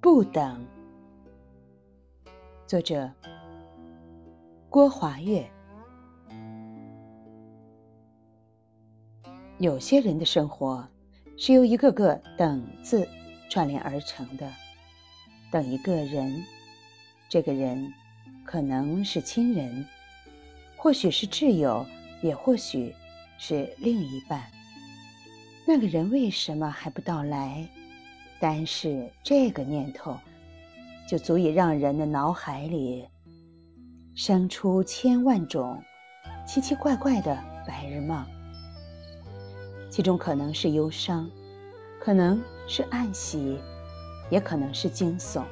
不等。作者郭华月。有些人的生活是由一个个等字串联而成的等一个人这个人可能是亲人，或许是挚友，也或许是另一半。那个人为什么还不到来？单是这个念头，就足以让人的脑海里生出千万种奇奇怪怪的白日梦。其中可能是忧伤，可能是暗喜，也可能是惊悚。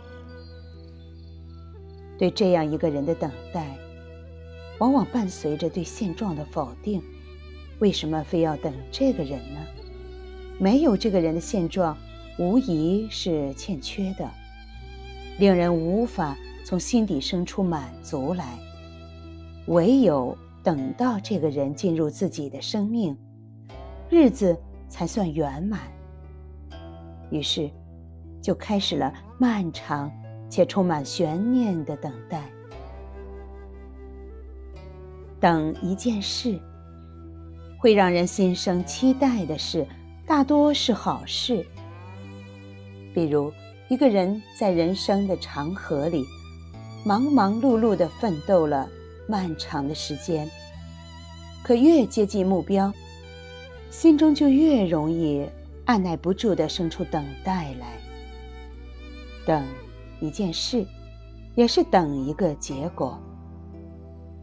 对这样一个人的等待，往往伴随着对现状的否定。为什么非要等这个人呢？没有这个人的现状。无疑是欠缺的，令人无法从心底生出满足来。唯有等到这个人进入自己的生命，日子才算圆满。于是，就开始了漫长且充满悬念的等待。等一件事，会让人心生期待的事，大多是好事。比如，一个人在人生的长河里，忙忙碌碌地奋斗了漫长的时间，可越接近目标，心中就越容易按耐不住地生出等待来。等一件事，也是等一个结果，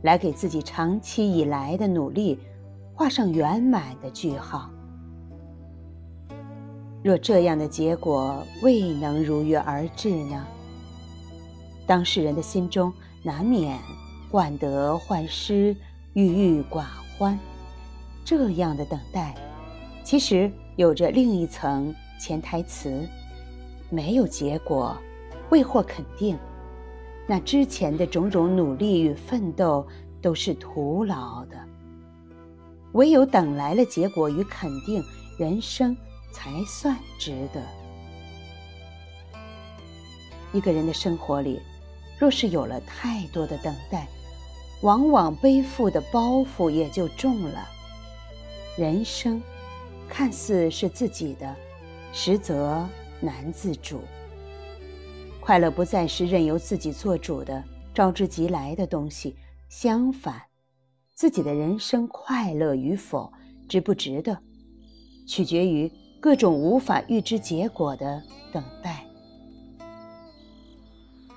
来给自己长期以来的努力画上圆满的句号。若这样的结果未能如约而至呢？当事人的心中难免患得患失、郁郁寡欢。这样的等待，其实有着另一层潜台词：没有结果，未获肯定，那之前的种种努力与奋斗都是徒劳的。唯有等来了结果与肯定，人生。才算值得。一个人的生活里，若是有了太多的等待，往往背负的包袱也就重了。人生看似是自己的，实则难自主。快乐不再是任由自己做主的招之即来的东西，相反，自己的人生快乐与否，值不值得，取决于。各种无法预知结果的等待，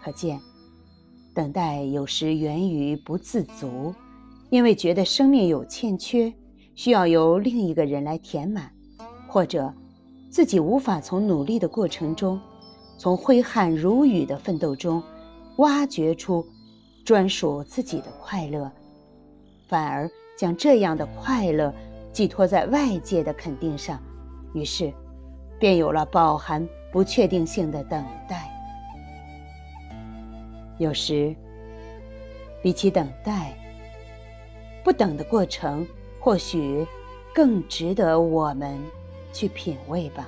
可见，等待有时源于不自足，因为觉得生命有欠缺，需要由另一个人来填满，或者自己无法从努力的过程中，从挥汗如雨的奋斗中，挖掘出专属自己的快乐，反而将这样的快乐寄托在外界的肯定上。于是，便有了饱含不确定性的等待。有时，比起等待，不等的过程，或许更值得我们去品味吧。